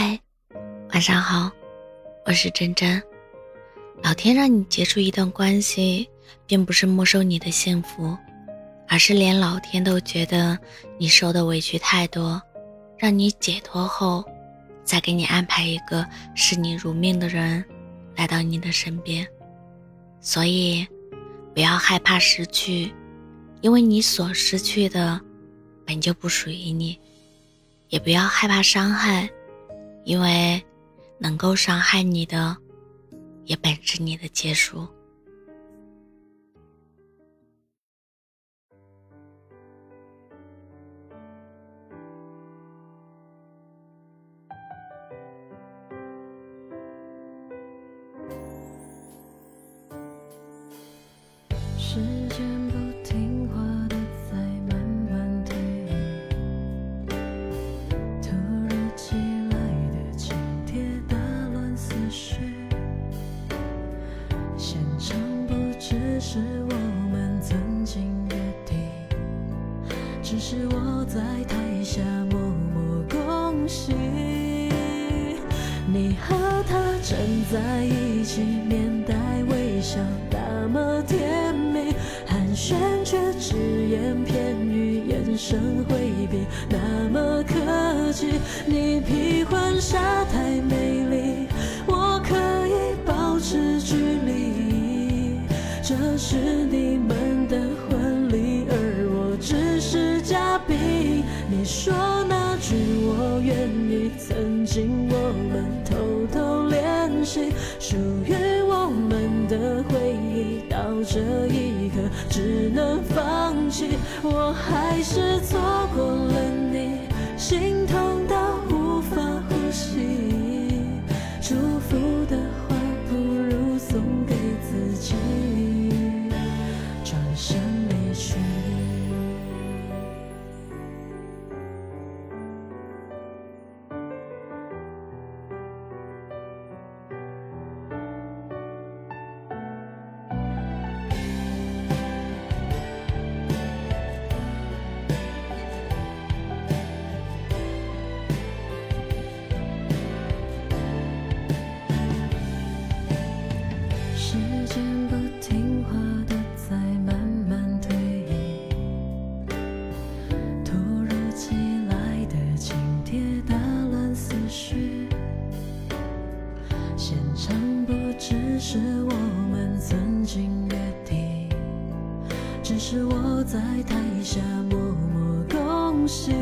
嗨，晚上好，我是真真。老天让你结束一段关系，并不是没收你的幸福，而是连老天都觉得你受的委屈太多，让你解脱后，再给你安排一个视你如命的人来到你的身边。所以，不要害怕失去，因为你所失去的本就不属于你；也不要害怕伤害。因为，能够伤害你的，也本是你的结束。时间只是我在台下默默恭喜你和他站在一起，面带微笑，那么甜蜜，寒暄却只言片语，眼神回避，那么客气。你披婚纱太美丽，我可以保持距离。这是你们比。你说那句我愿意，曾经我们偷偷练习，属于我们的回忆，到这是我在台下默默恭喜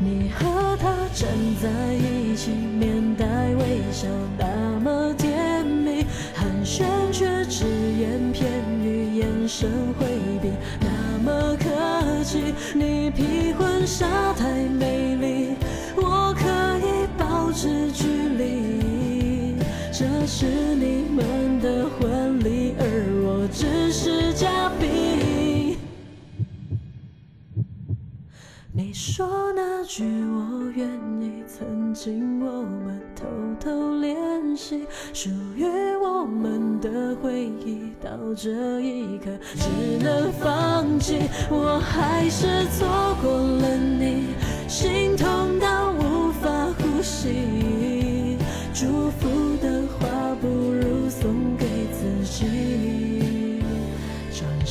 你和他站在一起，面带微笑，那么甜蜜，寒暄却只言片语，眼神回避，那么客气。你披婚纱太美丽，我只是嘉宾。你说那句我愿意，曾经我们偷偷练习，属于我们的回忆，到这一刻只能放弃。我还是错过了你，心痛到无法呼吸。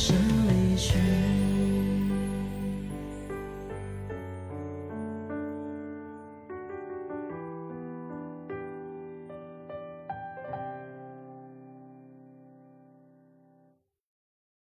心里去。